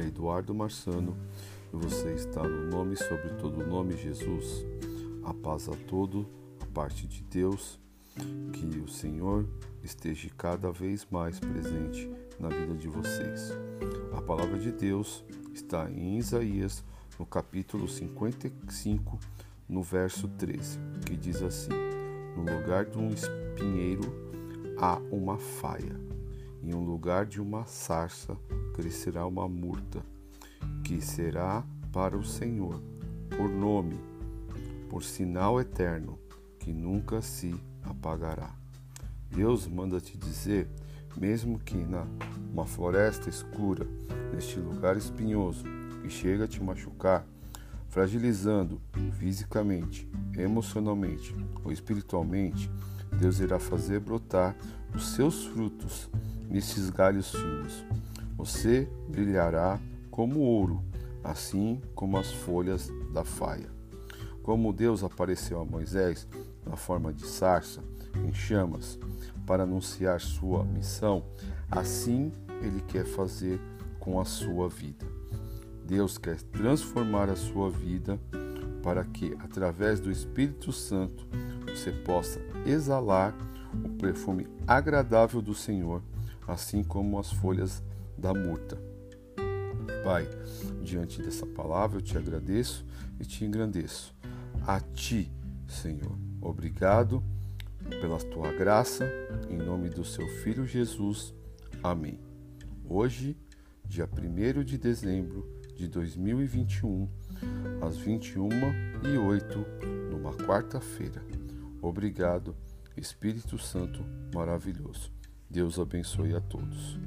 Eduardo Marçano e você está no nome sobre todo o nome Jesus. A paz a todo, a parte de Deus, que o Senhor esteja cada vez mais presente na vida de vocês. A palavra de Deus está em Isaías, no capítulo 55, no verso 13, que diz assim: No lugar de um espinheiro há uma faia, em um lugar de uma sarça crescerá uma murta, que será para o Senhor, por nome, por sinal eterno, que nunca se apagará. Deus manda te dizer, mesmo que na uma floresta escura, neste lugar espinhoso, que chega a te machucar, fragilizando fisicamente, emocionalmente ou espiritualmente, Deus irá fazer brotar os seus frutos nesses galhos finos. Você brilhará como ouro, assim como as folhas da faia. Como Deus apareceu a Moisés na forma de sarça, em chamas, para anunciar sua missão, assim ele quer fazer com a sua vida. Deus quer transformar a sua vida para que, através do Espírito Santo, você possa exalar o perfume agradável do Senhor, assim como as folhas da murta. Pai, diante dessa palavra eu te agradeço e te engrandeço. A ti, Senhor, obrigado pela tua graça, em nome do seu Filho Jesus. Amém. Hoje, dia 1 de dezembro de 2021, às 21 e 08 numa quarta-feira. Obrigado, Espírito Santo maravilhoso. Deus abençoe a todos.